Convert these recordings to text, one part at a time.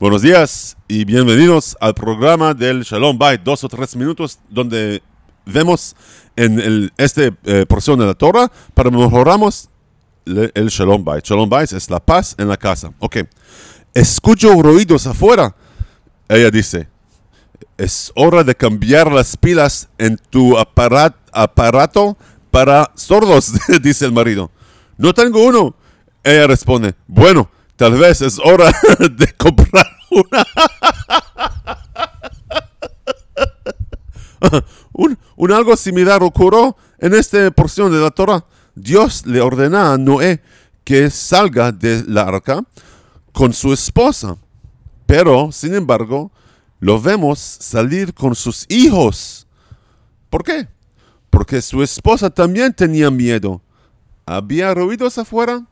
Buenos días y bienvenidos al programa del Shalom Bait, dos o tres minutos donde vemos en el, esta eh, porción de la Torah para mejoramos el Shalom Bait. Shalom Bait es la paz en la casa. Ok. Escucho ruidos afuera. Ella dice, es hora de cambiar las pilas en tu aparat- aparato para sordos, dice el marido. No tengo uno. Ella responde, bueno, tal vez es hora de comprar una. un, un algo similar ocurrió en esta porción de la Torah. Dios le ordena a Noé que salga de la arca con su esposa. Pero, sin embargo, lo vemos salir con sus hijos. ¿Por qué? Porque su esposa también tenía miedo. ¿Había ruidos afuera?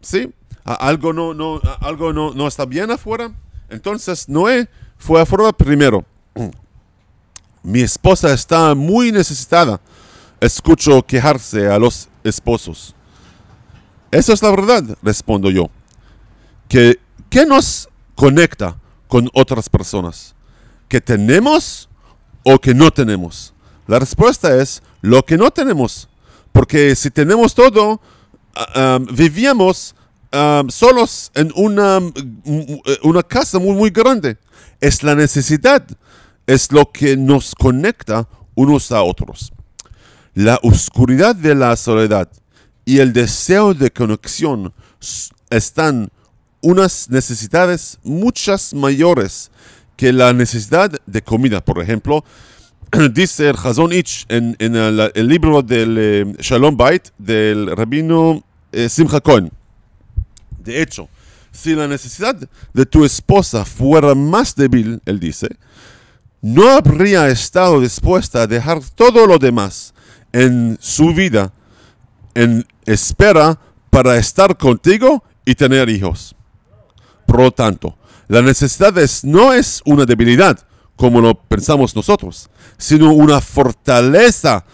¿Sí? ¿A- ¿Algo no, no, algo no, no está bien afuera? Entonces Noé fue afuera primero. Mi esposa está muy necesitada. Escucho quejarse a los esposos. Eso es la verdad, respondo yo. Que, ¿Qué nos conecta con otras personas? ¿Que tenemos o que no tenemos? La respuesta es lo que no tenemos. Porque si tenemos todo, ah, um, vivíamos solos en una, mm, una casa muy, muy grande. Es la necesidad, es lo que nos conecta unos a otros. La oscuridad de la soledad y el deseo de conexión están unas necesidades muchas mayores que la necesidad de comida. Por ejemplo, dice el Chazon Ich en, en el, el libro del eh, Shalom Bait del rabino eh, Simcha Cohen. De hecho, si la necesidad de tu esposa fuera más débil, él dice, no habría estado dispuesta a dejar todo lo demás en su vida en espera para estar contigo y tener hijos. Por lo tanto, la necesidad es- no es una debilidad, como lo pensamos nosotros, sino una fortaleza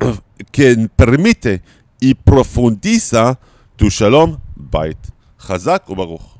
que permite y profundiza tu shalom בית חזק וברוך.